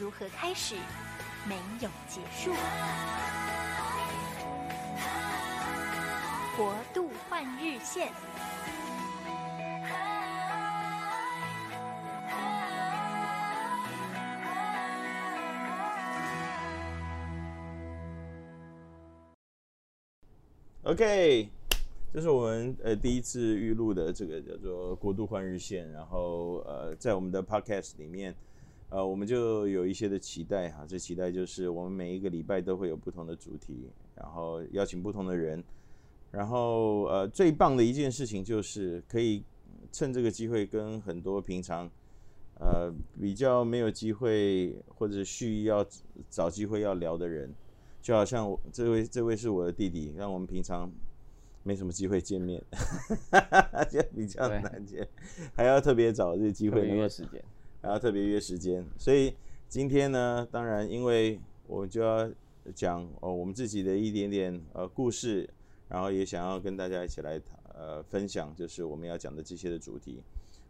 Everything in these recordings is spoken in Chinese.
如何开始，没有结束。国度换日线。OK，这是我们呃第一次预录的这个叫做“国度换日线”，然后呃在我们的 Podcast 里面，呃我们就有一些的期待哈，这期待就是我们每一个礼拜都会有不同的主题，然后邀请不同的人，然后呃最棒的一件事情就是可以趁这个机会跟很多平常呃比较没有机会或者蓄意要找机会要聊的人。就好像我这位这位是我的弟弟，让我们平常没什么机会见面，就比较难见，还要特别找这个机会没有时间，还要特别约时间。所以今天呢，当然因为我就要讲哦我们自己的一点点呃故事，然后也想要跟大家一起来呃分享，就是我们要讲的这些的主题。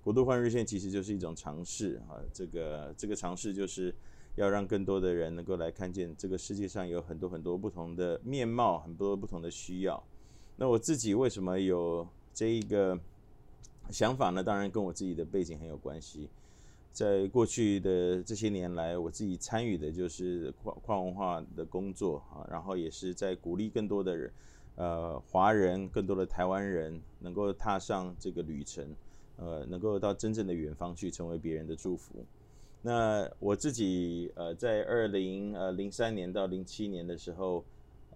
国度换日线其实就是一种尝试啊，这个这个尝试就是。要让更多的人能够来看见这个世界上有很多很多不同的面貌，很多不同的需要。那我自己为什么有这一个想法呢？当然跟我自己的背景很有关系。在过去的这些年来，我自己参与的就是跨跨文化的工作啊，然后也是在鼓励更多的人，呃，华人，更多的台湾人能够踏上这个旅程，呃，能够到真正的远方去，成为别人的祝福。那我自己呃，在二零呃零三年到零七年的时候，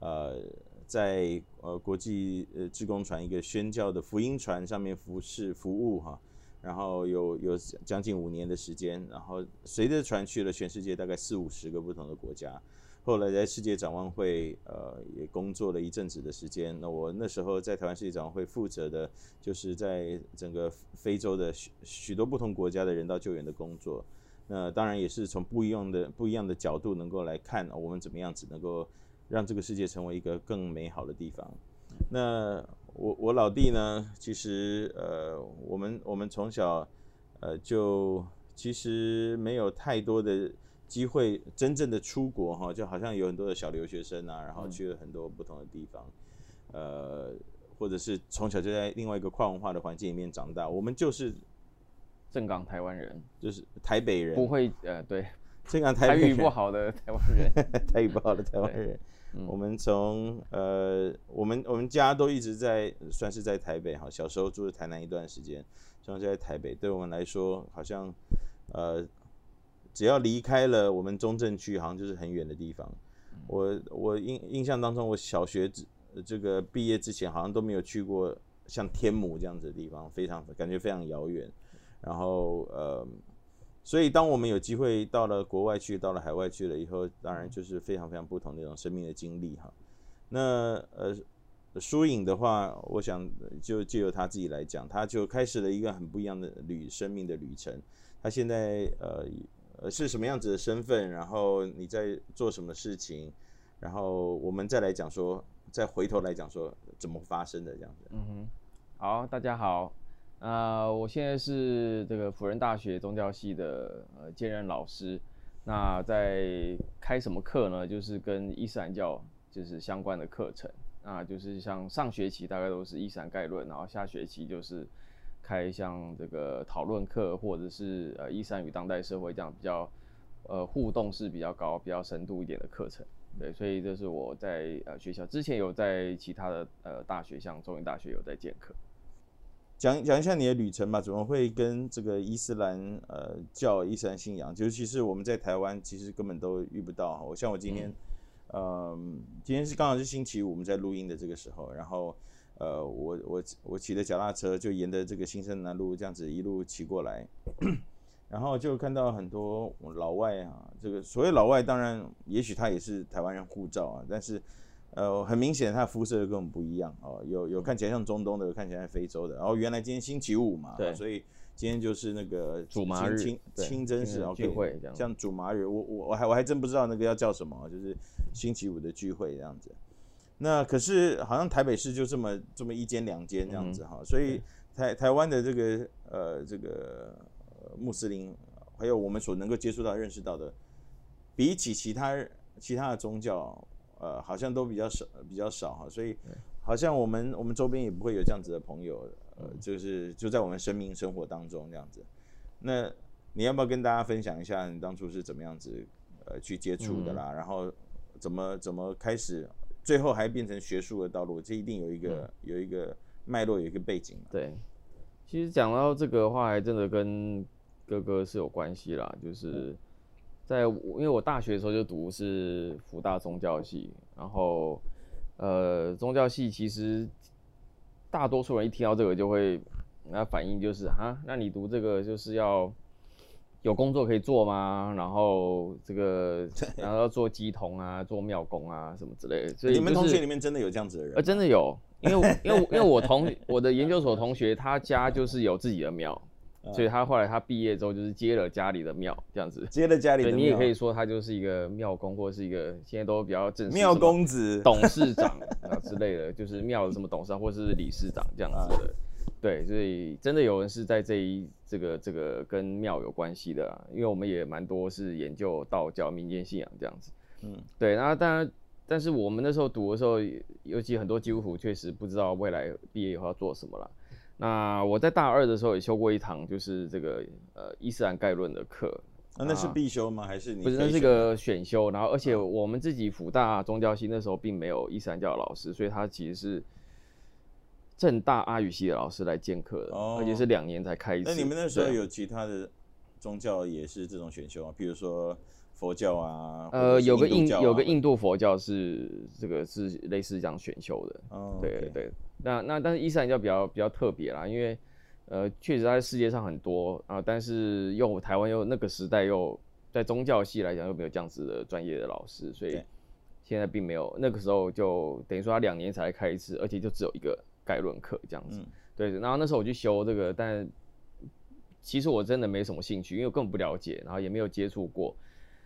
呃，在呃国际呃志工船一个宣教的福音船上面服侍服务哈，然后有有将近五年的时间，然后随着船去了全世界大概四五十个不同的国家，后来在世界展望会呃也工作了一阵子的时间。那我那时候在台湾世界展望会负责的就是在整个非洲的许许多不同国家的人道救援的工作。那当然也是从不一样的不一样的角度能够来看我们怎么样子能够让这个世界成为一个更美好的地方。那我我老弟呢，其实呃我们我们从小呃就其实没有太多的机会真正的出国哈，就好像有很多的小留学生啊，然后去了很多不同的地方，呃或者是从小就在另外一个跨文化的环境里面长大，我们就是。正港台湾人就是台北人，不会呃对，正港台语不好的台湾人，台语不好的台湾人。嗯、我们从呃我们我们家都一直在算是在台北哈，小时候住在台南一段时间，现在在台北，对我们来说好像呃只要离开了我们中正区，好像就是很远的地方。嗯、我我印印象当中，我小学这个毕业之前，好像都没有去过像天母这样子的地方，非常感觉非常遥远。然后呃，所以当我们有机会到了国外去，到了海外去了以后，当然就是非常非常不同的一种生命的经历哈。那呃，疏影的话，我想就借由他自己来讲，他就开始了一个很不一样的旅生命的旅程。他现在呃呃是什么样子的身份？然后你在做什么事情？然后我们再来讲说，再回头来讲说怎么发生的这样子。嗯哼，好，大家好。啊、我现在是这个辅仁大学宗教系的呃兼任老师。那在开什么课呢？就是跟伊斯兰教就是相关的课程。那就是像上学期大概都是伊斯兰概论，然后下学期就是开像这个讨论课，或者是呃伊斯兰与当代社会这样比较呃互动式比较高、比较深度一点的课程。对，所以这是我在呃学校之前有在其他的呃大学，像中原大学有在建课。讲讲一下你的旅程吧，怎么会跟这个伊斯兰呃教伊斯兰信仰，尤其是我们在台湾，其实根本都遇不到。我像我今天，嗯、呃，今天是刚好是星期五，我们在录音的这个时候，然后呃，我我我骑的脚踏车就沿着这个新生南路这样子一路骑过来，然后就看到很多老外啊，这个所谓老外，当然也许他也是台湾人护照啊，但是呃很明显他的肤色跟我们不一样哦，有有看起来像中东的，有看起来像非洲的。然后原来今天星期五嘛，对，所以今天就是那个主麻日清清真寺聚会这样，像主麻日，我我我还我还真不知道那个要叫什么，就是星期五的聚会这样子。那可是好像台北市就这么这么一间两间这样子哈，嗯、所以台台湾的这个呃这个、呃、穆斯林，还有我们所能够接触到认识到的，比起其他其他的宗教，呃好像都比较少比较少哈，所以好像我们我们周边也不会有这样子的朋友，呃就是就在我们生命生活当中这样子。那你要不要跟大家分享一下你当初是怎么样子呃去接触的啦？嗯、然后怎么怎么开始？最后还变成学术的道路，这一定有一个、嗯、有一个脉络，有一个背景。对，其实讲到这个的话，还真的跟哥哥是有关系啦。就是在因为我大学的时候就读是福大宗教系，然后呃宗教系其实大多数人一听到这个就会那反应就是啊，那你读这个就是要。有工作可以做吗？然后这个，然后要做鸡童啊，做庙工啊，什么之类的。所以、就是、你们同学里面真的有这样子的人？呃，真的有，因为因为因为我同 我的研究所同学，他家就是有自己的庙，所以他后来他毕业之后就是接了家里的庙，这样子。接了家里的庙，对，你也可以说他就是一个庙公，或者是一个现在都比较正式庙公子、董事长啊之类的，就是庙的什么董事长或者是理事长这样子的。对，所以真的有人是在这一这个这个跟庙有关系的啊，因为我们也蛮多是研究道教民间信仰这样子。嗯，对，那当然，但是我们那时候读的时候，尤其很多基督徒确实不知道未来毕业以后要做什么了。那我在大二的时候也修过一堂，就是这个呃伊斯兰概论的课。啊，那是必修吗？还是你？不是，那是个选修。然后，而且我们自己辅大宗教系那时候并没有伊斯兰教的老师，所以他其实是。正大阿语系的老师来兼课的，哦、而且是两年才开一次。那你们那时候有其他的宗教也是这种选修啊？比如说佛教啊？呃，有个印有个印度佛教是这个是类似这样选修的。哦，对对对。那那但是伊斯兰教比较比较特别啦，因为呃确实在世界上很多啊，但是又台湾又那个时代又在宗教系来讲又没有这样子的专业的老师，所以现在并没有。那个时候就等于说他两年才开一次，而且就只有一个。概论课这样子，嗯、对，然后那时候我去修这个，但其实我真的没什么兴趣，因为我根本不了解，然后也没有接触过，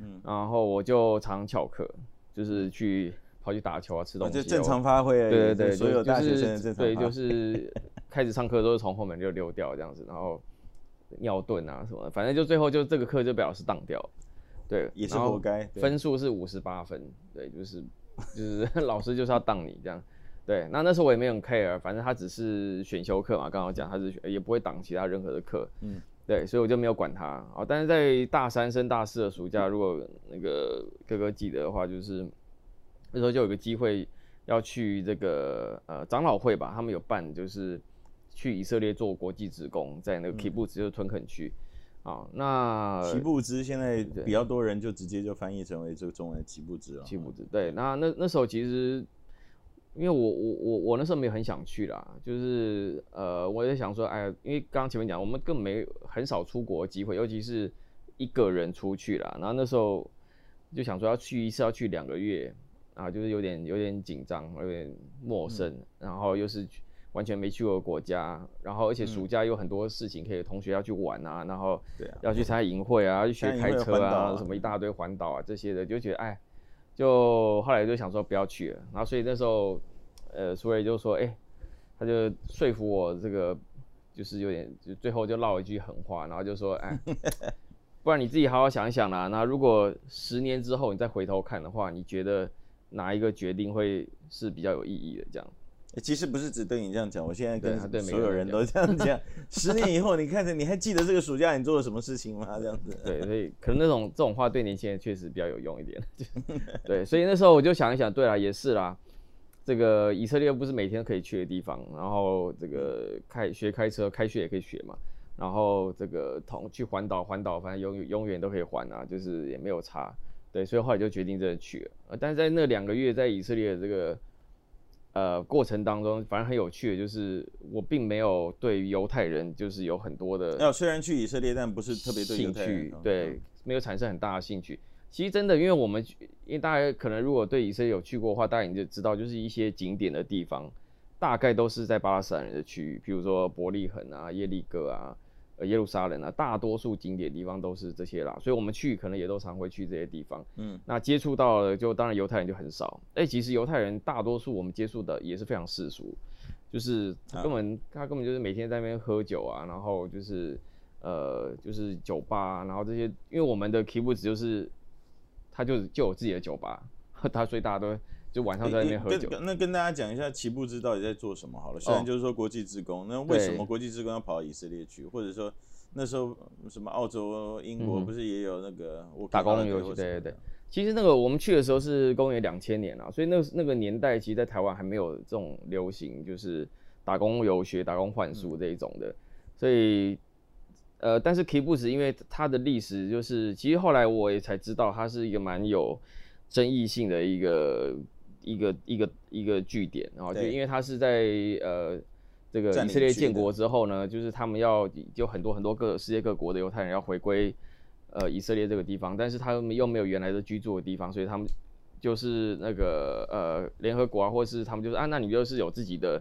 嗯，然后我就常翘课，就是去跑去打球啊，吃东西，就正常发挥，对对对，所有大学生正常对，就是 开始上课都是从后门就溜掉这样子，然后尿遁啊什么的，反正就最后就这个课就被老师当掉，对，也是活该，分数是五十八分，对，就是 就是老师就是要当你这样。对，那那时候我也没有 care，反正他只是选修课嘛，刚刚讲他是也不会挡其他任何的课，嗯，对，所以我就没有管他。啊。但是在大三升大四的暑假，如果那个哥哥记得的话，就是那时候就有个机会要去这个呃长老会吧，他们有办，就是去以色列做国际职工，在那个基布兹就是屯垦区啊。那基布兹现在比较多人就直接就翻译成为这个中文的基布兹了。基布兹对，那那那时候其实。因为我我我我那时候没有很想去啦，就是呃，我也想说，哎，因为刚刚前面讲，我们根本没很少出国的机会，尤其是一个人出去啦。然后那时候就想说要去一次要去两个月啊，就是有点有点紧张，有点陌生，嗯、然后又是完全没去过国家，然后而且暑假有很多事情可以同学要去玩啊，然后要去参加营会啊，去学开车啊，什么一大堆环岛啊这些的，就觉得哎。就后来就想说不要去了，然后所以那时候，呃，苏瑞就说，哎、欸，他就说服我这个，就是有点，就最后就唠一句狠话，然后就说，哎，不然你自己好好想一想啦。那如果十年之后你再回头看的话，你觉得哪一个决定会是比较有意义的？这样。其实不是只对你这样讲，我现在跟所有人都这样讲。十年以后，你看着你还记得这个暑假你做了什么事情吗？这样子。对，所以 可能那种这种话对年轻人确实比较有用一点。对，所以那时候我就想一想，对啦，也是啦。这个以色列不是每天可以去的地方，然后这个开学开车开学也可以学嘛，然后这个同去环岛环岛，反正永永远都可以环啊，就是也没有差。对，所以后来就决定真的去了。但是在那两个月在以色列的这个。呃过程当中，反正很有趣的，就是我并没有对犹太人就是有很多的。要虽然去以色列，但不是特别兴趣，对，没有产生很大的兴趣。其实真的，因为我们因为大家可能如果对以色列有去过的话，大家你就知道，就是一些景点的地方，大概都是在巴勒斯坦人的区域，比如说伯利恒啊、耶利哥啊。呃，耶路撒冷啊，大多数景点地方都是这些啦，所以我们去可能也都常会去这些地方。嗯，那接触到了，就当然犹太人就很少。哎、欸，其实犹太人大多数我们接触的也是非常世俗，就是他根本、啊、他根本就是每天在那边喝酒啊，然后就是呃就是酒吧，然后这些，因为我们的 kibbutz 就是他就就有自己的酒吧，他所以大家都。就晚上在那边喝酒。那跟大家讲一下，奇布兹到底在做什么好了。虽然就是说国际职工，那为什么国际职工要跑到以色列去？或者说那时候什么澳洲、英国不是也有那个打工游戏？对对对。其实那个我们去的时候是公元两千年啊，所以那那个年代其实，在台湾还没有这种流行，就是打工游学、打工换宿这一种的。所以呃，但是奇布兹因为它的历史就是，其实后来我也才知道，它是一个蛮有争议性的一个。一个一个一个据点，然后就因为他是在呃这个以色列建国之后呢，就是他们要就很多很多个世界各国的犹太人要回归呃以色列这个地方，但是他们又没有原来的居住的地方，所以他们就是那个呃联合国啊，或者是他们就是啊，那你就是有自己的，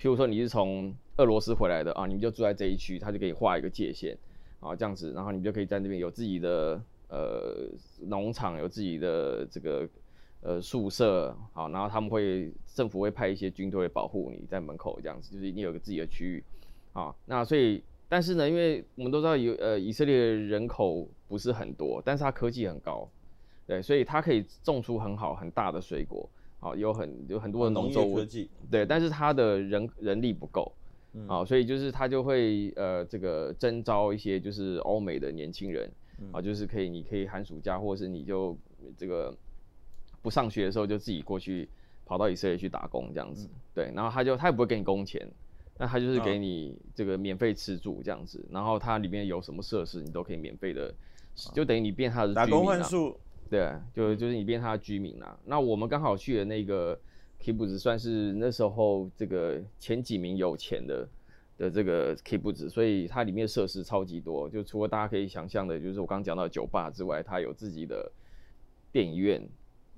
譬如说你是从俄罗斯回来的啊，你们就住在这一区，他就给你画一个界限啊，这样子，然后你们就可以在那边有自己的呃农场，有自己的这个。呃，宿舍好，然后他们会政府会派一些军队保护你在门口这样子，就是你有个自己的区域，啊，那所以但是呢，因为我们都知道有呃以色列人口不是很多，但是它科技很高，对，所以它可以种出很好很大的水果，啊，有很有很多的农作物，对，但是它的人人力不够，啊，所以就是他就会呃这个征招一些就是欧美的年轻人，啊，就是可以你可以寒暑假或者是你就这个。不上学的时候就自己过去跑到以色列去打工这样子，嗯、对，然后他就他也不会给你工钱，那他就是给你这个免费吃住这样子，然后它里面有什么设施你都可以免费的，就等于你变他的居民、啊、打工换宿，对，就就是你变他的居民啊。那我们刚好去的那个 kibbutz 算是那时候这个前几名有钱的的这个 kibbutz，所以它里面设施超级多，就除了大家可以想象的，就是我刚刚讲到的酒吧之外，它有自己的电影院。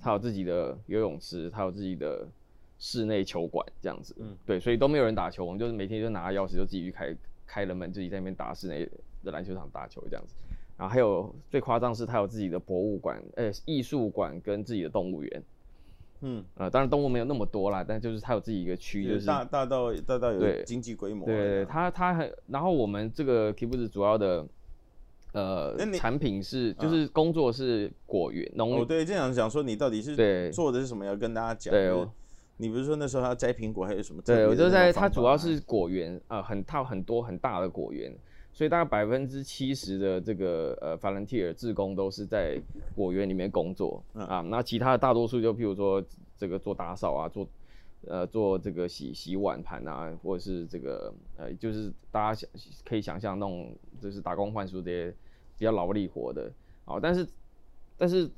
他有自己的游泳池，他有自己的室内球馆，这样子，嗯，对，所以都没有人打球，我们就是每天就拿钥匙就自己去开开了门，自己在那边打室内的篮球场打球这样子。然后还有最夸张是，他有自己的博物馆，呃，艺术馆跟自己的动物园，嗯，呃，当然动物没有那么多啦，但就是他有自己一个区，就是大大到大到有经济规模。对，对，他他很，然后我们这个 kibbutz 主要的。呃，产品是就是工作是果园农、啊、哦，对，这样讲说你到底是做的是什么？要跟大家讲。对哦，你不是说那时候他要摘苹果，还有什么？对，我就在它主要是果园啊、呃，很套很多很大的果园，所以大概百分之七十的这个呃 volunteer 志工都是在果园里面工作、嗯、啊。那其他的大多数就譬如说这个做打扫啊，做呃做这个洗洗碗盘啊，或者是这个呃就是大家想可以想象那种就是打工换书这些。比较劳力活的，啊，但是，但是，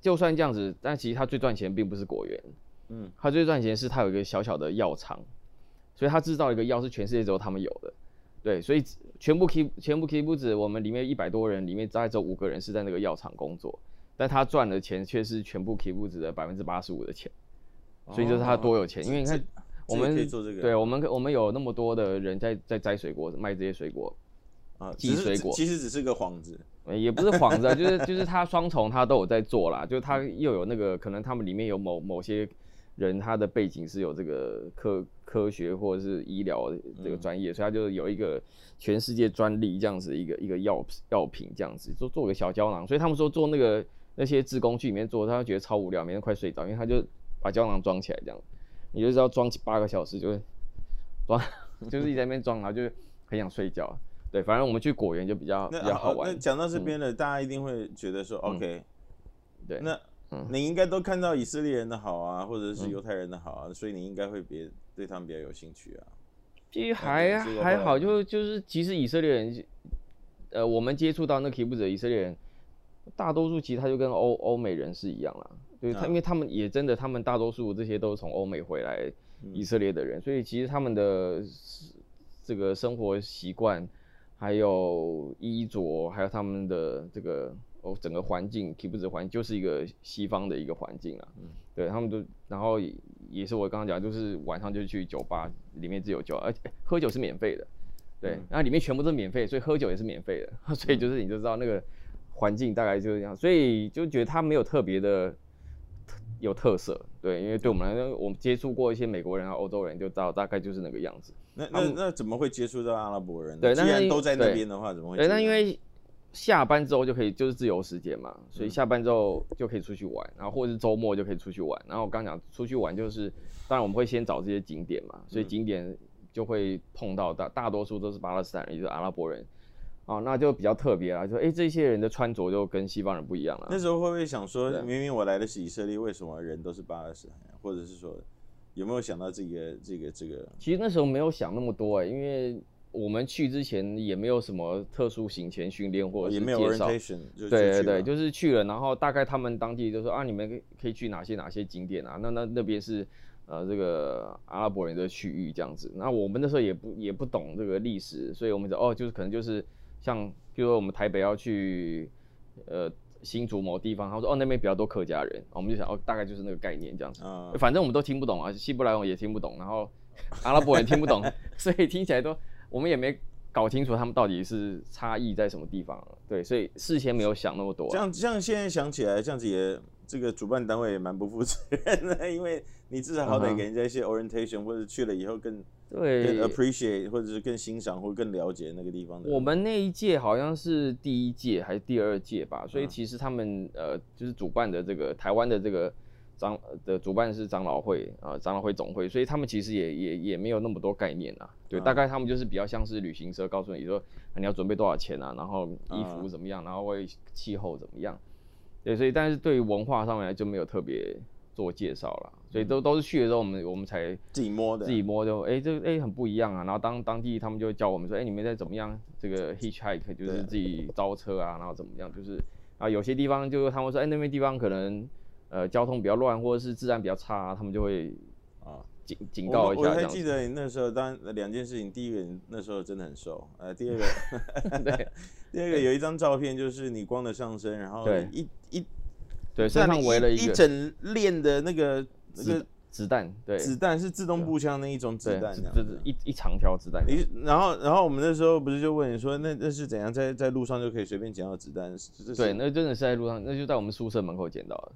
就算这样子，但其实他最赚钱并不是果园，嗯，他最赚钱是他有一个小小的药厂，所以他制造一个药是全世界只有他们有的，对，所以全部 keep 全部 keep 不止我们里面一百多人里面大概只有五个人是在那个药厂工作，但他赚的钱却是全部 keep 不止的百分之八十五的钱，所以就是他多有钱，哦、因为你看我们对我们我们有那么多的人在在摘水果卖这些水果。啊，寄水果。其实只是个幌子，也不是幌子啊，就是就是他双重他都有在做啦，就是他又有那个可能他们里面有某某些人他的背景是有这个科科学或者是医疗这个专业，所以他就有一个全世界专利这样子一个一个药药品这样子做做个小胶囊，所以他们说做那个那些自工去里面做，他觉得超无聊，每天快睡着，因为他就把胶囊装起来这样，你就是要装八个小时，就会装 就是一直在那边装，然后就很想睡觉。对，反正我们去果园就比较比较好玩。那讲到这边了，嗯、大家一定会觉得说、嗯、，OK，对，那你应该都看到以色列人的好啊，或者是犹太人的好啊，嗯、所以你应该会别对他们比较有兴趣啊。其实还还好，就就是其实以色列人，呃，我们接触到那 kibbutz 以色列人，大多数其实他就跟欧欧美人是一样啦，对他，因为他们也真的，他们大多数这些都是从欧美回来以色列的人，所以其实他们的这个生活习惯，还有衣着，还有他们的这个哦整个环境，基本的环境就是一个西方的一个环境啊。对他们都，然后也是我刚刚讲，就是晚上就去酒吧，里面只有酒，而且喝酒是免费的。对，那里面全部都是免费，所以喝酒也是免费的。所以就是你就知道那个环境大概就是这样，所以就觉得他没有特别的。有特色，对，因为对我们来说，我们接触过一些美国人啊、欧洲人，就知道大概就是那个样子。那那那怎么会接触到阿拉伯人呢？对，既然都在那边的话，怎么会？对，那因为下班之后就可以，就是自由时间嘛，所以下班之后就可以出去玩，然后或者是周末就可以出去玩。然后我刚讲出去玩，就是当然我们会先找这些景点嘛，所以景点就会碰到大大多数都是巴勒斯坦人，也就是阿拉伯人。哦，那就比较特别啦，就哎、欸，这些人的穿着就跟西方人不一样了。那时候会不会想说，明明我来的是以色列，为什么人都是巴勒斯坦人？或者是说，有没有想到这个这个这个？其实那时候没有想那么多哎、欸，因为我们去之前也没有什么特殊行前训练或者是介绍。也没有 orientation，就对对对，就是去了，然后大概他们当地就说啊，你们可以去哪些哪些景点啊？那那那边是呃这个阿拉伯人的区域这样子。那我们那时候也不也不懂这个历史，所以我们就哦，就是可能就是。像，比如说我们台北要去，呃，新竹某地方，他说哦那边比较多客家人，我们就想哦大概就是那个概念这样子，嗯、反正我们都听不懂啊，希伯来文也听不懂，然后 阿拉伯人听不懂，所以听起来都我们也没搞清楚他们到底是差异在什么地方，对，所以事先没有想那么多、啊。这样这样现在想起来，这样子也这个主办单位也蛮不负责任的，因为你至少好歹给人家一些 orientation，、嗯、或者去了以后更。对，更 appreciate 或者是更欣赏或更了解那个地方的。我们那一届好像是第一届还是第二届吧，所以其实他们呃就是主办的这个台湾的这个长的主办是长老会啊、呃、长老会总会，所以他们其实也也也没有那么多概念啊。对，大概他们就是比较像是旅行社，告诉你说你要准备多少钱啊，然后衣服怎么样，然后会气候怎么样。对，所以但是对于文化上面来就没有特别。做介绍了，所以都都是去的时候，我们我们才自己摸的，自己摸就哎、欸，这哎、欸、很不一样啊。然后当当地他们就会教我们说，哎、欸，你们在怎么样这个 hitchhike 就是自己招车啊，然后怎么样，就是啊有些地方就他们说，哎、欸、那边地方可能呃交通比较乱，或者是治安比较差、啊，他们就会啊警警告一下。我还记得你那时候，当两件事情，第一个那时候真的很瘦，呃，第二个 对，第二个有一张照片就是你光的上身，然后一一。对，身上围了一个一整链的那个那个子弹，对，子弹是自动步枪那一种子弹，就是一一长条子弹。你然后然后我们那时候不是就问你说，那那是怎样在在路上就可以随便捡到子弹？对，那真的是在路上，那就在我们宿舍门口捡到的。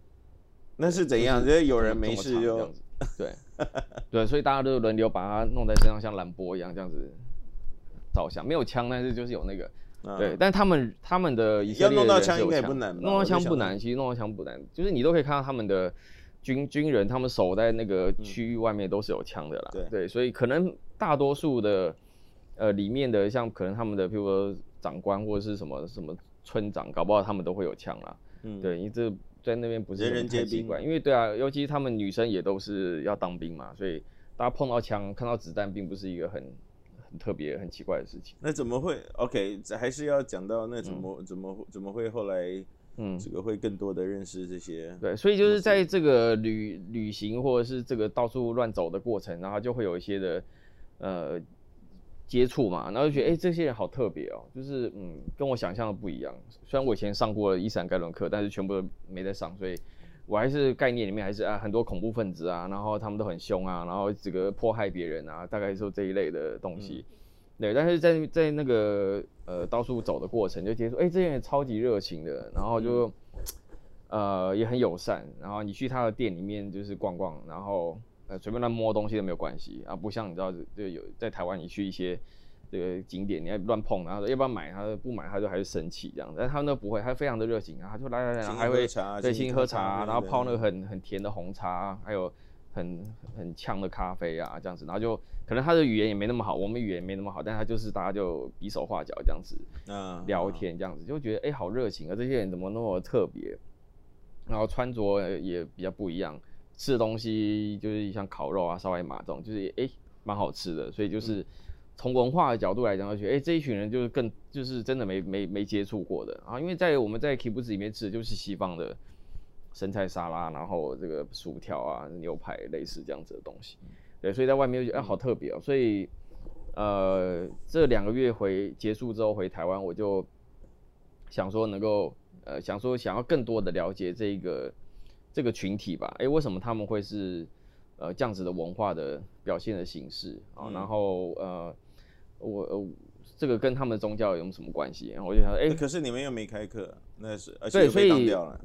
那是怎样？就是有人没事就 对 对，所以大家都轮流把它弄在身上，像兰博一样这样子照相。没有枪，但是就是有那个。对，但他们他们的以色列人要弄到枪应该不难，弄到枪不难，其实弄到枪不难，就是你都可以看到他们的军军人，他们守在那个区域外面都是有枪的啦。对对，所以可能大多数的呃里面的像可能他们的譬如说长官或者是什么什么村长，搞不好他们都会有枪啦。嗯，对，因为这在那边不是人人皆兵，因为对啊，尤其他们女生也都是要当兵嘛，所以大家碰到枪看到子弹，并不是一个很。特别很奇怪的事情，那怎么会？OK，还是要讲到那怎么、嗯、怎么怎么会后来，嗯，这个会更多的认识这些。对，所以就是在这个旅旅行或者是这个到处乱走的过程，然后就会有一些的呃接触嘛，然后就觉得哎、欸，这些人好特别哦，就是嗯，跟我想象的不一样。虽然我以前上过伊斯兰概论课，但是全部都没在上，所以。我还是概念里面还是啊很多恐怖分子啊，然后他们都很凶啊，然后这个迫害别人啊，大概说这一类的东西。嗯、对，但是在在那个呃到处走的过程，就觉得说，哎，这些人超级热情的，然后就、嗯、呃也很友善，然后你去他的店里面就是逛逛，然后呃随便乱摸东西都没有关系啊，不像你知道就有在台湾你去一些。这个景点你还乱碰，然后要不要买？他说不买，他就还是生气这样。但他们都不会，他非常的热情啊，他就来来来，还会对，请你喝茶，然后泡那个很很甜的红茶，还有很很呛的咖啡啊这样子。然后就可能他的语言也没那么好，我们语言没那么好，但他就是大家就比手画脚这样子嗯聊天这样子，就觉得哎好热情啊，这些人怎么那么特别？然后穿着也比较不一样，吃的东西就是像烤肉啊、烧白马这种，就是哎蛮好吃的，所以就是。从文化的角度来讲，就觉得，哎，这一群人就是更就是真的没没没接触过的啊，因为在我们在 Kibbutz 里面吃的就是西方的生菜沙拉，然后这个薯条啊、牛排类似这样子的东西。对，所以在外面就觉得哎，好特别哦。所以呃，这两个月回结束之后回台湾，我就想说能够呃，想说想要更多的了解这个这个群体吧。哎，为什么他们会是呃这样子的文化的表现的形式啊？然后呃，我呃。这个跟他们的宗教有什么关系？然后我就想说，哎、欸，可是你们又没开课，那是而且被当掉了。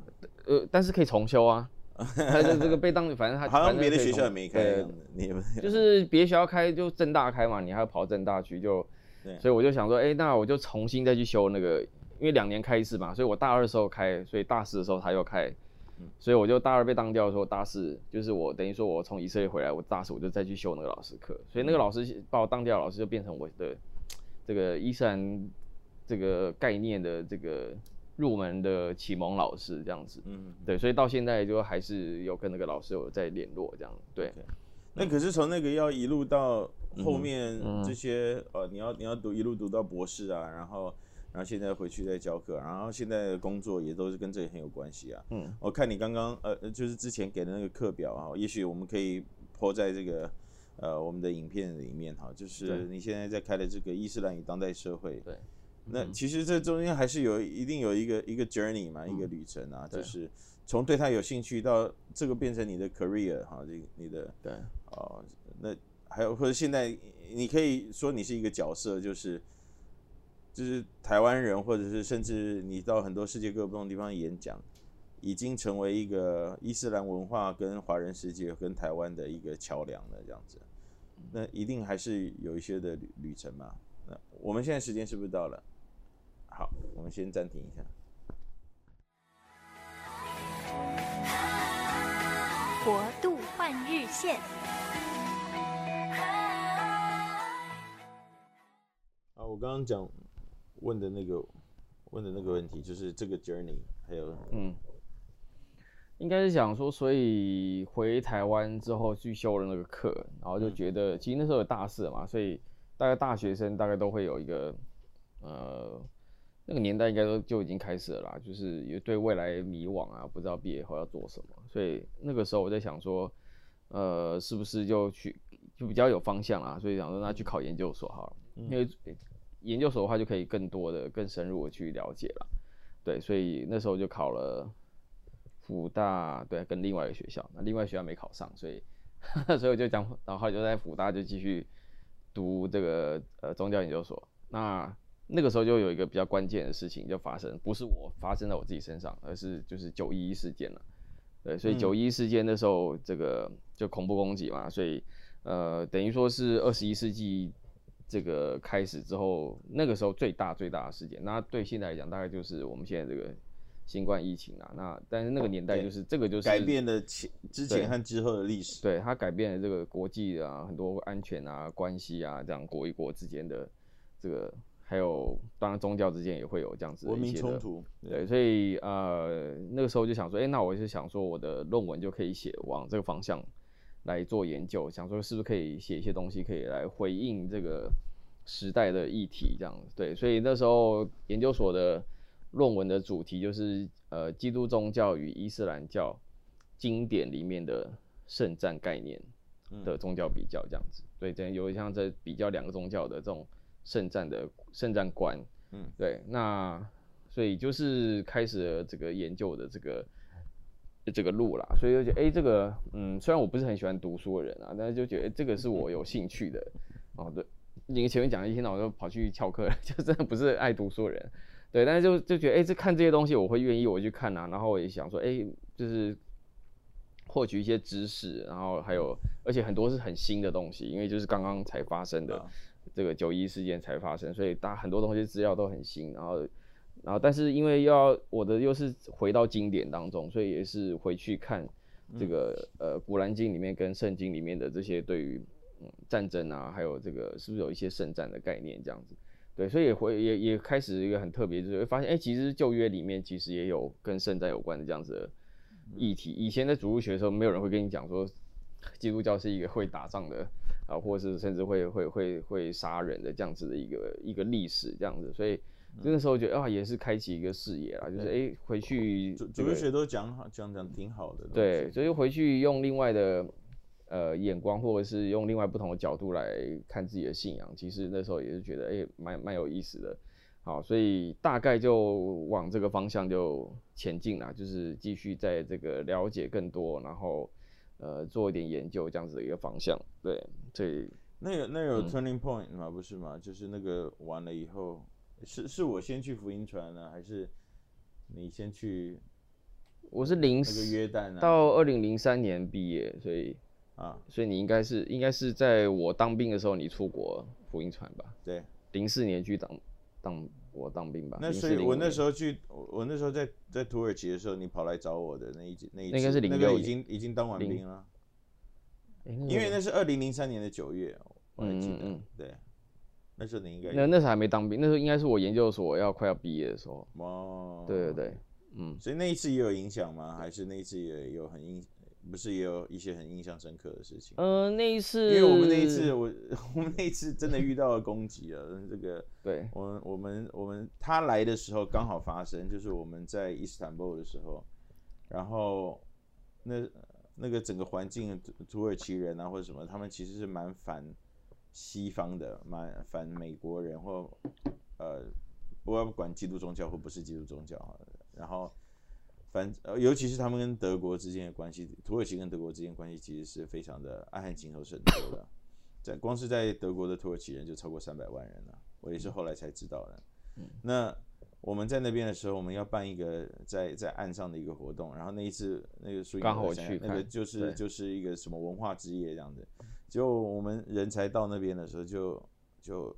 呃，但是可以重修啊。这个被当，反正他好像别的学校也没开，对你们就是别学校开就正大开嘛，你还要跑正大去就，所以我就想说，哎、欸，那我就重新再去修那个，因为两年开一次嘛，所以我大二的时候开，所以大四的时候他又开，所以我就大二被当掉的时候，大四就是我等于说我从以色列回来，我大四我就再去修那个老师课，所以那个老师把我当掉老师就变成我的。这个伊斯兰这个概念的这个入门的启蒙老师这样子，嗯，对，所以到现在就还是有跟那个老师有在联络这样，对。Okay. 那可是从那个要一路到后面这些、嗯嗯、呃，你要你要读一路读到博士啊，然后然后现在回去再教课，然后现在的工作也都是跟这个很有关系啊。嗯，我看你刚刚呃就是之前给的那个课表啊，也许我们可以 po 在这个。呃，我们的影片里面哈，就是你现在在开的这个伊斯兰与当代社会。对，那其实这中间还是有一定有一个一个 journey 嘛，嗯、一个旅程啊，就是从对他有兴趣到这个变成你的 career 哈，这个你的对哦，那还有或者现在你可以说你是一个角色，就是就是台湾人，或者是甚至你到很多世界各不同地方演讲，已经成为一个伊斯兰文化跟华人世界跟台湾的一个桥梁了，这样子。那一定还是有一些的旅旅程嘛。那我们现在时间是不是到了？好，我们先暂停一下。国度换日线。啊，我刚刚讲问的那个问的那个问题，就是这个 journey，还有嗯。应该是想说，所以回台湾之后去修了那个课，然后就觉得，其实那时候有大四嘛，所以大概大学生大概都会有一个，呃，那个年代应该都就已经开始了啦，就是也对未来迷惘啊，不知道毕业后要做什么，所以那个时候我在想说，呃，是不是就去就比较有方向啊？所以想说那去考研究所好了，因为研究所的话就可以更多的、更深入的去了解了，对，所以那时候就考了。福大对，跟另外一个学校，那另外学校没考上，所以 所以我就讲，然后就在福大就继续读这个呃宗教研究所。那那个时候就有一个比较关键的事情就发生，不是我发生在我自己身上，而是就是九一一事件了。对，所以九一一事件那时候这个就恐怖攻击嘛，所以呃等于说是二十一世纪这个开始之后，那个时候最大最大的事件。那对现在来讲，大概就是我们现在这个。新冠疫情啊，那但是那个年代就是这个就是改变了前之前和之后的历史，对，它改变了这个国际啊很多安全啊关系啊这样国与国之间的这个还有当然宗教之间也会有这样子的一些的文明冲突，对，所以呃那个时候就想说，哎、欸，那我就想说我的论文就可以写往这个方向来做研究，想说是不是可以写一些东西可以来回应这个时代的议题这样，对，所以那时候研究所的。论文的主题就是呃，基督宗教与伊斯兰教经典里面的圣战概念的宗教比较这样子，对，等于有点像在比较两个宗教的这种圣战的圣战观，嗯，对，那所以就是开始了这个研究的这个这个路啦，所以就觉得哎、欸，这个嗯，虽然我不是很喜欢读书的人啊，但是就觉得、欸、这个是我有兴趣的，哦，对，你前面讲一天到晚就跑去翘课，就真的不是爱读书的人。对，但是就就觉得，哎，这看这些东西，我会愿意我去看啊。然后我也想说，哎，就是获取一些知识，然后还有，而且很多是很新的东西，因为就是刚刚才发生的这个九一事件才发生，所以大很多东西资料都很新。然后，然后，但是因为要我的又是回到经典当中，所以也是回去看这个呃古兰经里面跟圣经里面的这些对于嗯战争啊，还有这个是不是有一些圣战的概念这样子。对，所以也会也也开始一个很特别，就是会发现，哎、欸，其实旧约里面其实也有跟圣战有关的这样子的议题。以前在主日学的时候，没有人会跟你讲说，基督教是一个会打仗的啊，或者是甚至会会会会杀人的这样子的一个一个历史这样子，所以那个时候觉得啊，也是开启一个视野啦，就是哎、欸、回去主主学都讲好讲讲挺好的，对，所以回去用另外的呃眼光，或者是用另外不同的角度来看自己的信仰，其实那时候也是觉得哎蛮蛮有意思的。好，所以大概就往这个方向就前进了，就是继续在这个了解更多，然后呃做一点研究这样子的一个方向。对，所以那有那有 turning point 吗？嗯、不是吗？就是那个完了以后，是是我先去福音传呢，还是你先去？我是零那个约旦啊，到二零零三年毕业，所以啊，所以你应该是应该是在我当兵的时候你出国福音传吧？对，零四年去当。当我当兵吧，那所以我那时候去，我那时候在在土耳其的时候，你跑来找我的那一那一次，那应该是零六年，已经已经当完兵了，因为那是二零零三年的九月，我还记得，嗯嗯对，那时候你应该，那那时候还没当兵，那时候应该是我研究所要快要毕业的时候，哦，对对对，嗯，所以那一次也有影响吗？还是那一次也有很印？不是也有一些很印象深刻的事情？嗯、呃，那一次，因为我们那一次，我 我们那一次真的遇到了攻击了。这个，对，我我们我们他来的时候刚好发生，就是我们在伊斯坦布尔的时候，然后那那个整个环境，土耳其人啊或者什么，他们其实是蛮反西方的，蛮反美国人或呃，不要管基督宗教或不是基督宗教，然后。反呃，尤其是他们跟德国之间的关系，土耳其跟德国之间关系其实是非常的爱恨情仇深多的，在光是在德国的土耳其人就超过三百万人了，我也是后来才知道的。那我们在那边的时候，我们要办一个在在岸上的一个活动，然后那一次那个刚好我去那个就是就是一个什么文化之夜这样子，结果我们人才到那边的时候就，就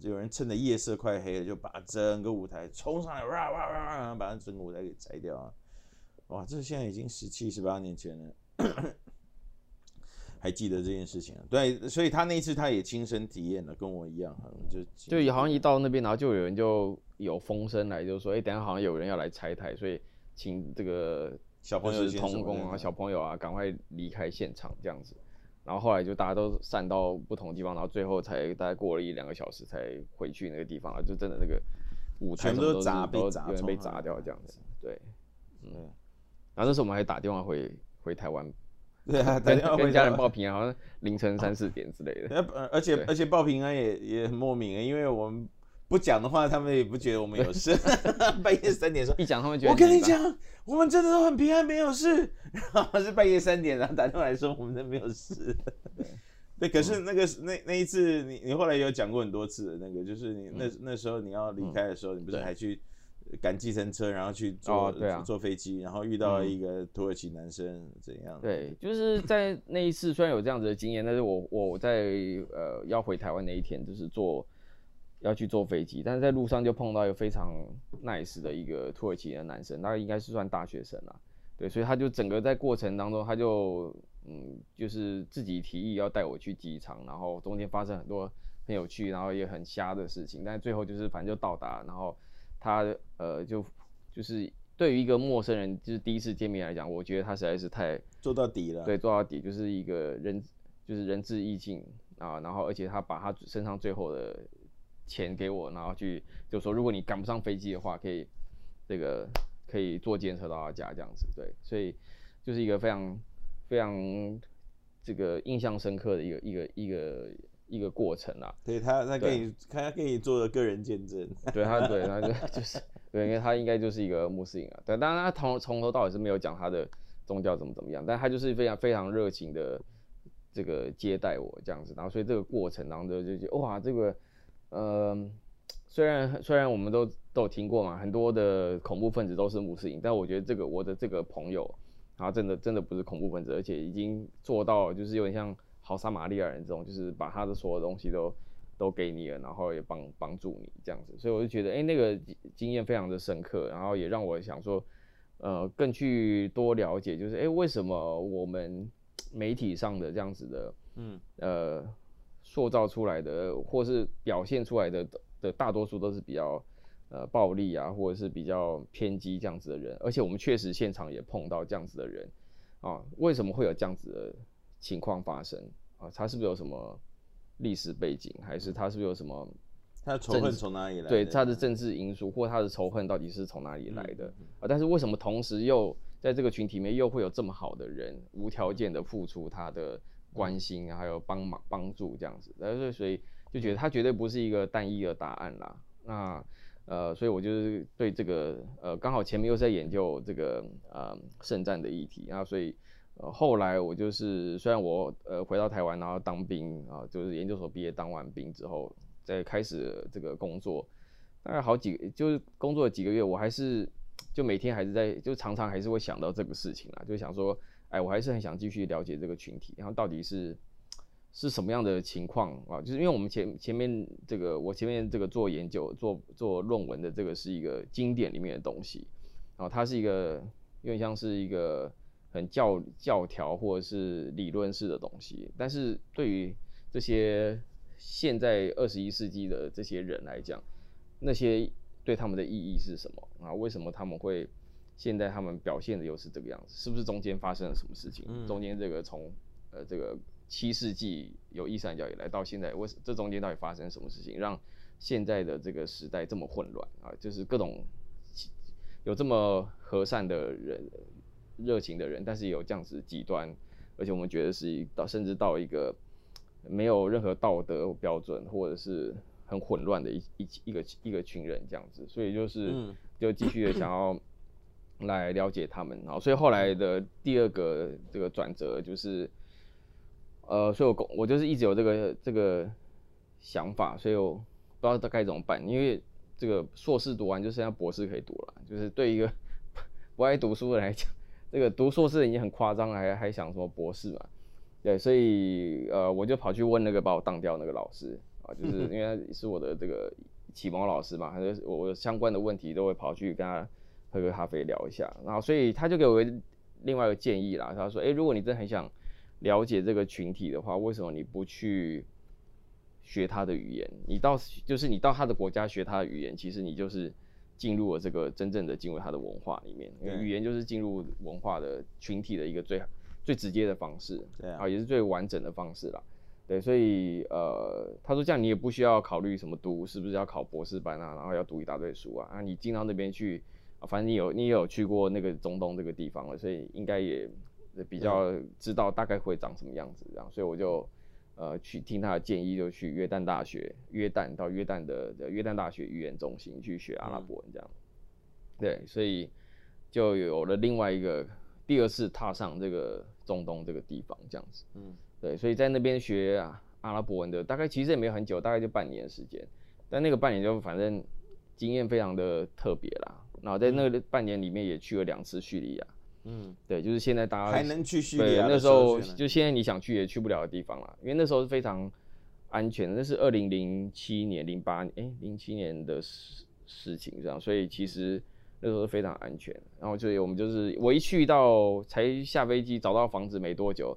就有人趁着夜色快黑了，就把整个舞台冲上来，哇哇哇，把整个舞台给拆掉啊！哇，这现在已经十七、十八年前了，还记得这件事情啊？对，所以他那一次他也亲身体验了，跟我一样，就就好像一到那边，然后就有人就有风声来，就说，哎，等下好像有人要来拆台，所以请这个小朋友、通工啊、小朋友啊，赶快离开现场这样子。然后后来就大家都散到不同的地方，然后最后才大概过了一两个小时才回去那个地方啊，就真的那个舞台全部都是砸被砸，有人被砸掉这样子，对，嗯。嗯然后那时候我们还打电话回回台湾，对啊，打电话跟家人报平安，好像凌晨三四点之类的。而而且而且报平安也也很莫名，因为我们不讲的话，他们也不觉得我们有事。半夜三点说一讲，他们觉得我跟你讲，我们真的都很平安，没有事。然 后是半夜三点，然后打电话来说我们真没有事。对，可是那个那那一次，你你后来有讲过很多次的那个，就是你那那时候你要离开的时候，你不是还去。赶计程车，然后去坐、哦对啊、坐飞机，然后遇到了一个土耳其男生，怎样？对，就是在那一次，虽然有这样子的经验，但是我我在呃要回台湾那一天，就是坐要去坐飞机，但是在路上就碰到一个非常 nice 的一个土耳其的男生，他应该是算大学生啦，对，所以他就整个在过程当中，他就嗯，就是自己提议要带我去机场，然后中间发生很多很有趣，然后也很瞎的事情，但是最后就是反正就到达，然后。他呃，就就是对于一个陌生人，就是第一次见面来讲，我觉得他实在是太做到底了。对，做到底就是一个人，就是仁至义尽啊。然后，而且他把他身上最后的钱给我，然后去就说，如果你赶不上飞机的话，可以这个可以坐电车到他家这样子。对，所以就是一个非常非常这个印象深刻的一个一个一个。一个过程啊，对他，他给你，他给你做的个人见证。对他，对他就就是，对，因为他应该就是一个穆斯林啊。对，当然他从从头到尾是没有讲他的宗教怎么怎么样，但他就是非常非常热情的这个接待我这样子。然后所以这个过程当中就觉得哇，这个呃，虽然虽然我们都都有听过嘛，很多的恐怖分子都是穆斯林，但我觉得这个我的这个朋友，他真的真的不是恐怖分子，而且已经做到就是有点像。好撒玛利亚人这种，就是把他的所有东西都都给你了，然后也帮帮助你这样子，所以我就觉得，哎、欸，那个经验非常的深刻，然后也让我想说，呃，更去多了解，就是，哎、欸，为什么我们 媒体上的这样子的，嗯，呃，塑造出来的或是表现出来的的大多数都是比较呃暴力啊，或者是比较偏激这样子的人，而且我们确实现场也碰到这样子的人啊，为什么会有这样子的情况发生，啊，他是不是有什么历史背景，还是他是不是有什么他的仇恨从哪里来？对，他的政治因素或他的仇恨到底是从哪里来的啊？但是为什么同时又在这个群体里面又会有这么好的人，无条件的付出他的关心，还有帮忙帮助这样子？但是所以就觉得它绝对不是一个单一的答案啦。那呃，所以我就是对这个呃，刚好前面又在研究这个呃圣战的议题，啊所以呃后来我就是虽然我呃回到台湾，然后当兵啊，就是研究所毕业当完兵之后，再开始这个工作，大概好几就是工作了几个月，我还是就每天还是在就常常还是会想到这个事情啊，就想说，哎，我还是很想继续了解这个群体，然后到底是。是什么样的情况啊？就是因为我们前前面这个，我前面这个做研究、做做论文的这个是一个经典里面的东西，啊，它是一个有点像是一个很教教条或者是理论式的东西。但是对于这些现在二十一世纪的这些人来讲，那些对他们的意义是什么啊？为什么他们会现在他们表现的又是这个样子？是不是中间发生了什么事情？嗯、中间这个从呃这个。七世纪有伊斯兰教以来，到现在，为这中间到底发生什么事情，让现在的这个时代这么混乱啊？就是各种有这么和善的人、热情的人，但是也有这样子极端，而且我们觉得是到甚至到一个没有任何道德标准，或者是很混乱的一一一个一个群人这样子，所以就是就继续的想要来了解他们啊。所以后来的第二个这个转折就是。呃，所以我我就是一直有这个这个想法，所以我不知道该怎么办。因为这个硕士读完就剩下博士可以读了，就是对一个 不爱读书的来讲，这个读硕士已经很夸张了，还还想什么博士嘛？对，所以呃，我就跑去问那个把我当掉那个老师啊，就是 因为是我的这个启蒙老师嘛，还是我相关的问题都会跑去跟他喝个咖啡聊一下，然后所以他就给我另外一个建议啦，他说，哎，如果你真的很想。了解这个群体的话，为什么你不去学他的语言？你到就是你到他的国家学他的语言，其实你就是进入了这个真正的进入他的文化里面。因为语言就是进入文化的群体的一个最最直接的方式，对啊，也是最完整的方式啦。对，所以呃，他说这样你也不需要考虑什么读是不是要考博士班啊，然后要读一大堆书啊，啊，你进到那边去，反正你有你也有去过那个中东这个地方了，所以应该也。比较知道大概会长什么样子，这样，所以我就呃去听他的建议，就去约旦大学，约旦到约旦的约旦大学语言中心去学阿拉伯文，这样。对，所以就有了另外一个第二次踏上这个中东这个地方，这样子。嗯，对，所以在那边学阿拉伯文的，大概其实也没有很久，大概就半年的时间，但那个半年就反正经验非常的特别啦。然后在那个半年里面也去了两次叙利亚。嗯，对，就是现在大家还能去叙利亚，对，那时候就现在你想去也去不了的地方了，因为那时候是非常安全的，那是二零零七年、零八年，哎，零七年的事事情这样，所以其实那时候是非常安全。然后所以我们就是我一去到才下飞机找到房子没多久，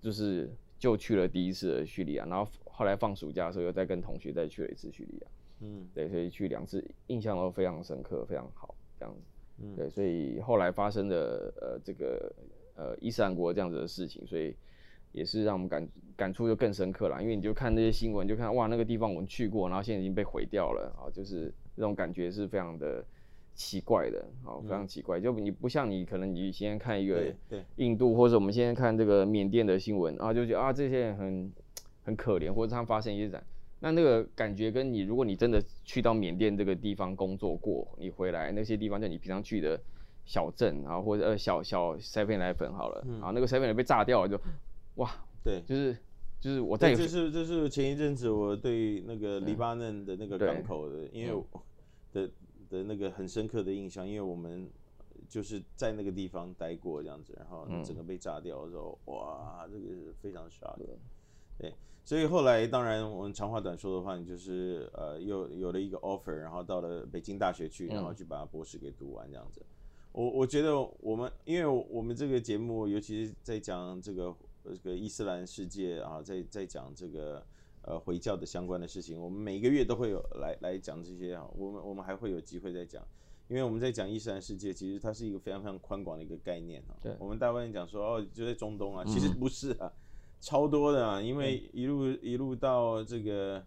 就是就去了第一次的叙利亚，然后后来放暑假的时候又再跟同学再去了一次叙利亚。嗯，对，所以去两次印象都非常深刻，非常好这样子。嗯，对，所以后来发生的呃这个呃伊斯兰国这样子的事情，所以也是让我们感感触就更深刻了。因为你就看那些新闻，就看哇那个地方我们去过，然后现在已经被毁掉了啊，就是这种感觉是非常的奇怪的啊，非常奇怪。就你不像你可能你现在看一个印度，或者我们现在看这个缅甸的新闻啊，就觉得啊这些人很很可怜，或者他们发生一些战。那那个感觉跟你，如果你真的去到缅甸这个地方工作过，你回来那些地方，就你平常去的小镇然后，或者呃小小 Seven Eleven 好了，嗯、啊那个 Seven 被炸掉了就，哇，对，就是就是我在，这是这是前一阵子我对那个黎巴嫩的那个港口的，因为的的那个很深刻的印象，因为我们就是在那个地方待过这样子，然后整个被炸掉的时候，嗯、哇，这个是非常傻的，对。所以后来，当然我们长话短说的话，你就是呃，又有了一个 offer，然后到了北京大学去，然后去把博士给读完这样子。嗯、我我觉得我们，因为我们这个节目，尤其是在讲这个这个伊斯兰世界啊，在在讲这个呃回教的相关的事情，我们每个月都会有来来讲这些啊。我们我们还会有机会再讲，因为我们在讲伊斯兰世界，其实它是一个非常非常宽广的一个概念啊。对，我们大部分讲说哦，就在中东啊，其实不是啊。超多的啊，因为一路一路到这个。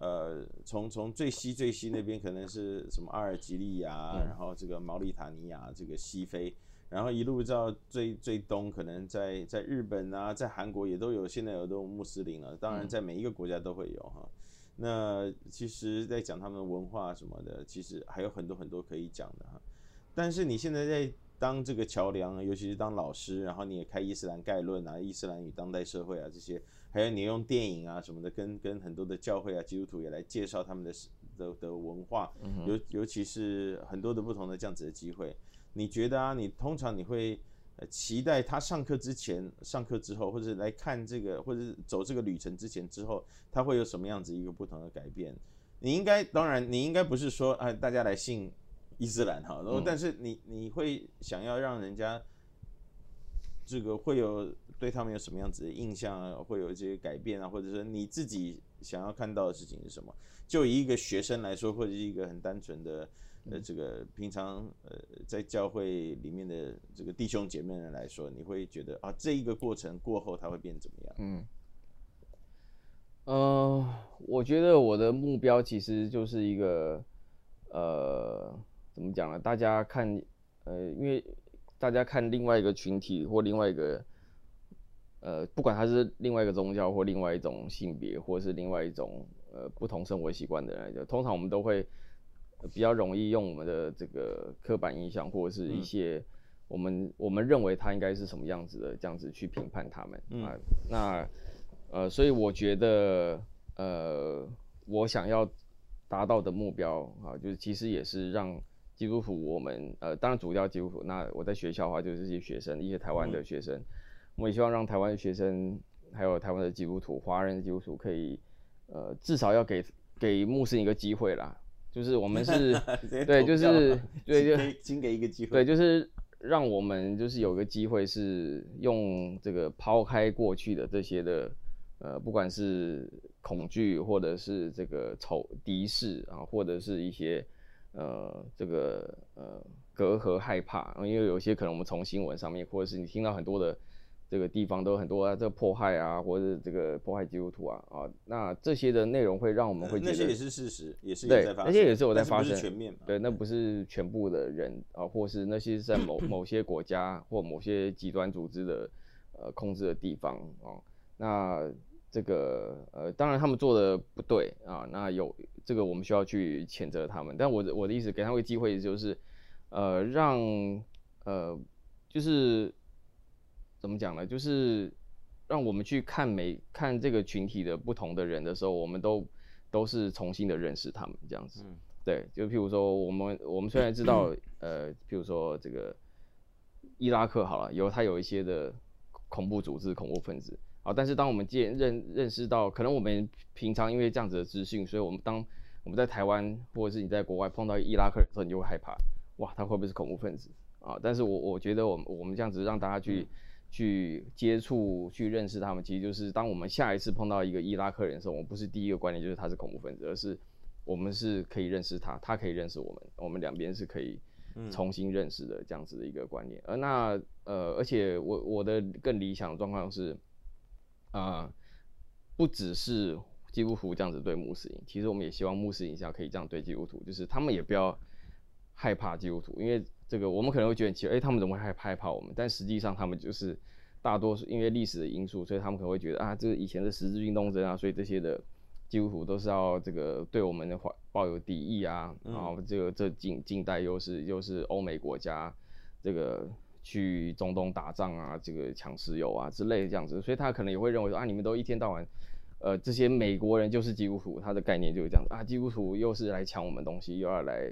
呃，从从最西最西那边可能是什么阿尔及利亚，嗯、然后这个毛里塔尼亚，这个西非，然后一路到最最东，可能在在日本啊，在韩国也都有，现在有这种穆斯林了。当然，在每一个国家都会有哈。嗯、那其实，在讲他们的文化什么的，其实还有很多很多可以讲的哈。但是你现在在当这个桥梁，尤其是当老师，然后你也开伊斯兰概论啊，伊斯兰与当代社会啊这些。还有你用电影啊什么的，跟跟很多的教会啊基督徒也来介绍他们的的的文化，尤尤其是很多的不同的这样子的机会。你觉得啊，你通常你会期待他上课之前、上课之后，或者来看这个，或者是走这个旅程之前之后，他会有什么样子一个不同的改变？你应该当然，你应该不是说啊，大家来信伊斯兰哈，然后但是你你会想要让人家这个会有。对他们有什么样子的印象啊？会有一些改变啊，或者说你自己想要看到的事情是什么？就以一个学生来说，或者是一个很单纯的呃，这个平常呃在教会里面的这个弟兄姐妹们来说，你会觉得啊，这一个过程过后他会变怎么样？嗯，呃，我觉得我的目标其实就是一个呃，怎么讲呢？大家看呃，因为大家看另外一个群体或另外一个。呃，不管他是另外一个宗教或另外一种性别，或是另外一种呃不同生活习惯的人来讲，通常我们都会比较容易用我们的这个刻板印象，或者是一些我们、嗯、我们认为他应该是什么样子的这样子去评判他们啊。嗯、那呃，所以我觉得呃，我想要达到的目标啊，就是其实也是让基督徒我们呃，当然主教基督徒，那我在学校的话就是这些学生，一些台湾的学生。嗯我也希望让台湾的学生，还有台湾的基督徒、华人的基督徒，可以，呃，至少要给给穆斯林一个机会啦。就是我们是，对，就是对，就请给一个机会，对，就是让我们就是有个机会，是用这个抛开过去的这些的，呃，不管是恐惧，或者是这个仇敌视啊，或者是一些呃这个呃隔阂害怕，因为有些可能我们从新闻上面，或者是你听到很多的。这个地方都有很多啊，这个迫害啊，或者是这个迫害基督徒啊啊，那这些的内容会让我们会觉得、嗯、那些也是事实，也是在发生，对，那些也是我在发生，全面嘛，对，那不是全部的人啊，或是那些是在某某些国家或某些极端组织的呃控制的地方啊，那这个呃，当然他们做的不对啊，那有这个我们需要去谴责他们，但我的我的意思给他们一个机会就是呃让呃就是。怎么讲呢？就是让我们去看每看这个群体的不同的人的时候，我们都都是重新的认识他们这样子。嗯、对，就譬如说，我们我们虽然知道，呃，譬如说这个伊拉克好了，有他有一些的恐怖组织、恐怖分子，好，但是当我们见认认识到，可能我们平常因为这样子的资讯，所以我们当我们在台湾或者是你在国外碰到伊拉克人的时候，你就会害怕，哇，他会不会是恐怖分子啊？但是我我觉得我们我们这样子让大家去。嗯去接触、去认识他们，其实就是当我们下一次碰到一个伊拉克人的时候，我们不是第一个观念就是他是恐怖分子，而是我们是可以认识他，他可以认识我们，我们两边是可以重新认识的这样子的一个观念。而那呃，而且我我的更理想的状况是，啊、呃，不只是基督徒这样子对穆斯林，其实我们也希望穆斯林下可以这样对基督徒，就是他们也不要害怕基督徒，因为。这个我们可能会觉得很奇怪，哎，他们怎么会害害怕我们？但实际上他们就是大多数因为历史的因素，所以他们可能会觉得啊，这个以前的十字军东征啊，所以这些的基督徒都是要这个对我们的怀抱有敌意啊，然后这个这近近代又是又是欧美国家这个去中东打仗啊，这个抢石油啊之类的这样子，所以他可能也会认为说啊，你们都一天到晚，呃，这些美国人就是基督徒，他的概念就是这样子啊，基督徒又是来抢我们东西，又要来。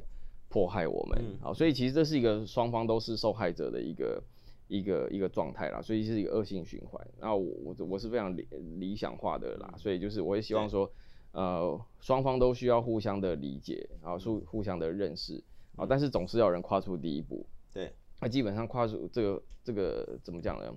迫害我们，好，所以其实这是一个双方都是受害者的一个一个一个状态啦，所以是一个恶性循环。然后我我我是非常理理想化的啦，所以就是我也希望说，呃，双方都需要互相的理解，然后互互相的认识，啊，但是总是要有人跨出第一步。对，那基本上跨出这个这个怎么讲呢？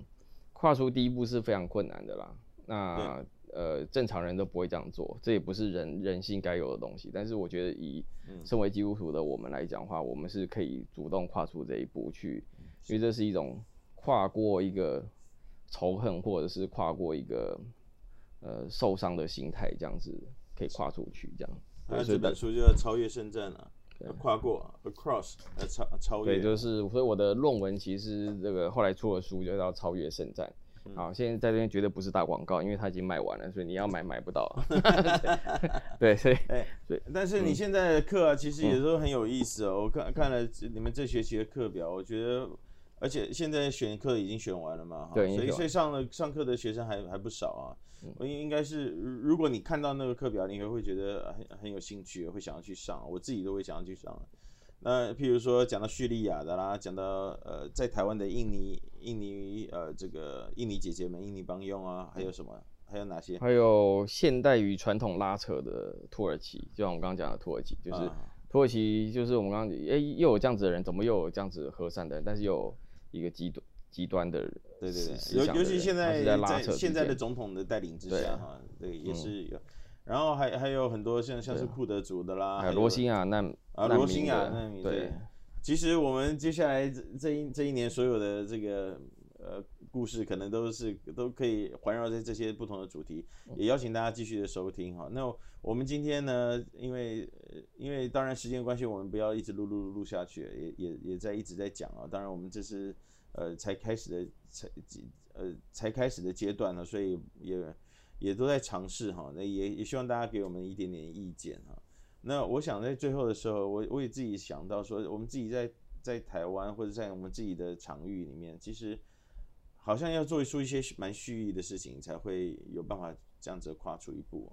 跨出第一步是非常困难的啦。那呃，正常人都不会这样做，这也不是人人性该有的东西。但是我觉得，以身为基督徒的我们来讲的话，我们是可以主动跨出这一步去，因为这是一种跨过一个仇恨，或者是跨过一个呃受伤的心态，这样子可以跨出去，这样。那这本书就要超越圣战了，跨过 across 呃超超越。对，就是所以我的论文其实这个后来出了书就叫超越圣战。好，现在在这边绝对不是打广告，因为它已经卖完了，所以你要买买不到。对，所以，哎，对，但是你现在的课啊，其实也都很有意思哦。我看看了你们这学期的课表，我觉得，而且现在选课已经选完了嘛，对，所以所以上了上课的学生还还不少啊。我应应该是，如果你看到那个课表，你会会觉得很很有兴趣，会想要去上。我自己都会想要去上。那譬如说讲到叙利亚的啦，讲到呃在台湾的印尼印尼呃这个印尼姐姐们印尼帮佣啊，还有什么？还有哪些？还有现代与传统拉扯的土耳其，就像我们刚刚讲的土耳其，就是、啊、土耳其就是我们刚刚哎又有这样子的人，怎么又有这样子和善的人？但是又有一个极端极端的人，对对对，尤尤其现在在，在现在的总统的带领之下哈，对，也是有。嗯然后还还有很多像像是库德族的啦，还有罗兴亚难啊罗兴亚难民对。其实我们接下来这这一这一年所有的这个呃故事，可能都是都可以环绕在这些不同的主题，也邀请大家继续的收听哈。那我们今天呢，因为因为当然时间关系，我们不要一直录录录下去，也也也在一直在讲啊。当然我们这是呃才开始的才呃才开始的阶段呢，所以也。也都在尝试哈，那也也希望大家给我们一点点意见哈。那我想在最后的时候，我我也自己想到说，我们自己在在台湾或者在我们自己的场域里面，其实好像要做出一些蛮蓄意的事情，才会有办法这样子跨出一步。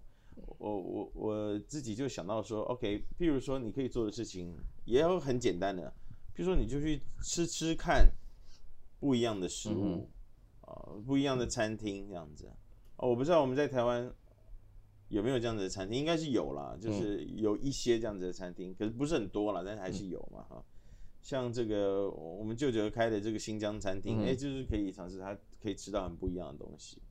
我我我自己就想到说，OK，譬如说你可以做的事情也要很简单的，譬如说你就去吃吃看不一样的食物啊，不一样的餐厅这样子。哦，我不知道我们在台湾有没有这样子的餐厅，应该是有啦，就是有一些这样子的餐厅，可是不是很多啦，但是还是有嘛哈。像这个我们舅舅开的这个新疆餐厅，哎，就是可以尝试，他可以吃到很不一样的东西。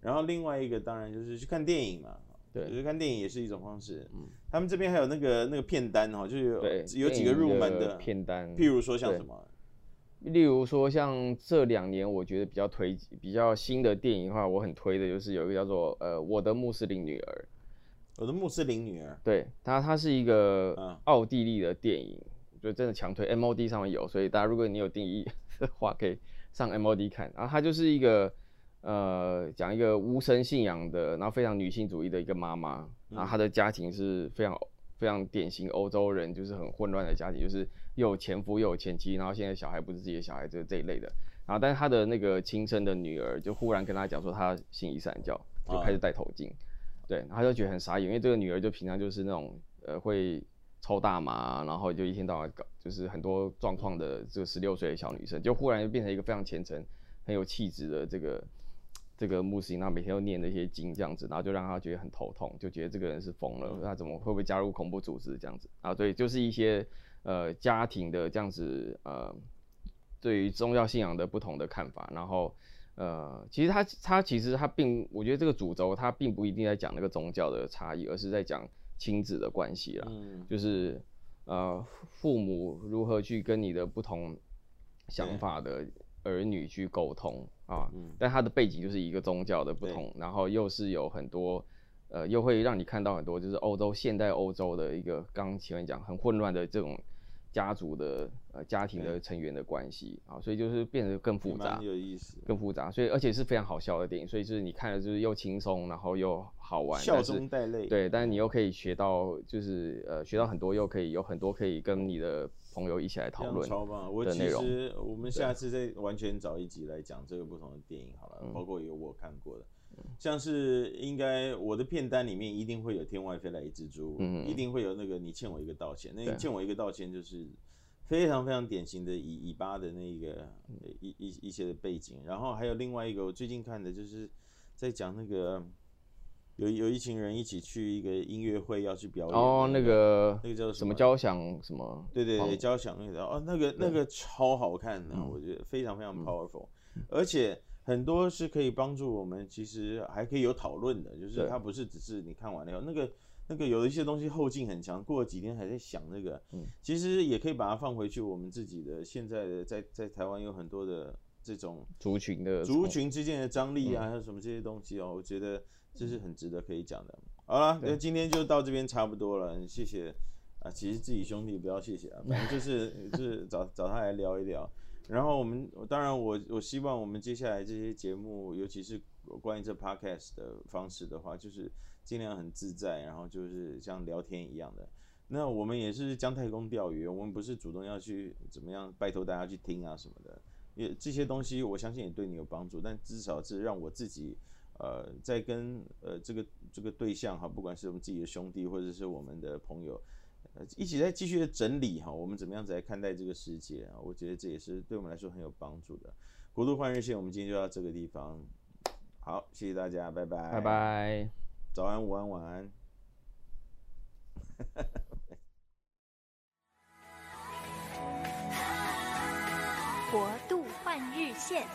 然后另外一个当然就是去看电影嘛，对，就是看电影也是一种方式。嗯，他们这边还有那个那个片单哈，就是有有几个入门的片单，譬如说像什么。例如说，像这两年我觉得比较推、比较新的电影的话，我很推的就是有一个叫做呃《我的穆斯林女儿》。我的穆斯林女儿。对，它它是一个奥地利的电影，就真的强推，MOD 上面有，所以大家如果你有定义的话，可以上 MOD 看。然后它就是一个呃讲一个无神信仰的，然后非常女性主义的一个妈妈，然后她的家庭是非常。非常典型欧洲人，就是很混乱的家庭，就是又有前夫又有前妻，然后现在小孩不是自己的小孩，就是这一类的。然后，但是他的那个亲生的女儿就忽然跟他讲说，他信伊斯兰教，就开始戴头巾。对，然后他就觉得很傻眼，因为这个女儿就平常就是那种呃会抽大麻，然后就一天到晚搞，就是很多状况的这个十六岁的小女生，就忽然就变成一个非常虔诚、很有气质的这个。这个穆斯林，他每天都念那些经这样子，然后就让他觉得很头痛，就觉得这个人是疯了，他怎么会不会加入恐怖组织这样子啊？对，就是一些呃家庭的这样子呃，对于宗教信仰的不同的看法，然后呃，其实他他其实他并，我觉得这个主轴他并不一定在讲那个宗教的差异，而是在讲亲子的关系啦，嗯、就是呃父母如何去跟你的不同想法的儿女去沟通。啊，但他的背景就是一个宗教的不同，然后又是有很多，呃，又会让你看到很多，就是欧洲现代欧洲的一个刚前面讲很混乱的这种家族的呃家庭的成员的关系啊，所以就是变得更复杂，有意思，更复杂，所以而且是非常好笑的电影，所以就是你看了就是又轻松，然后又好玩，笑中带泪，对，但是你又可以学到，就是呃学到很多，又可以有很多可以跟你的。朋友一起来讨论，超棒！我其实我们下次再完全找一集来讲这个不同的电影好了，嗯、包括有我看过的，嗯、像是应该我的片单里面一定会有《天外飞来一只猪》，嗯，一定会有那个你欠我一个道歉，那个欠我一个道歉就是非常非常典型的以以巴的那个一一一些的背景，然后还有另外一个我最近看的就是在讲那个。有有一群人一起去一个音乐会要去表演哦，那个那个叫什么交响什么？对对对，交响乐的哦，那个那个超好看的，我觉得非常非常 powerful，而且很多是可以帮助我们，其实还可以有讨论的，就是它不是只是你看完了以后，那个那个有一些东西后劲很强，过了几天还在想那个，嗯其实也可以把它放回去我们自己的现在的在在台湾有很多的这种族群的族群之间的张力啊，嗯、还有什么这些东西哦，我觉得这是很值得可以讲的。好了，那今天就到这边差不多了，谢谢啊。其实自己兄弟不要谢谢啊，反正就是 就是找找他来聊一聊。然后我们当然我我希望我们接下来这些节目，尤其是关于这 podcast 的方式的话，就是尽量很自在，然后就是像聊天一样的。那我们也是姜太公钓鱼，我们不是主动要去怎么样拜托大家去听啊什么的。也这些东西我相信也对你有帮助，但至少是让我自己呃在跟呃这个这个对象哈，不管是我们自己的兄弟或者是我们的朋友。呃，一起再继续的整理哈，我们怎么样子来看待这个世界啊？我觉得这也是对我们来说很有帮助的。国度换日线，我们今天就到这个地方。好，谢谢大家，拜拜，拜拜，早安，午安，晚安。国度换日线。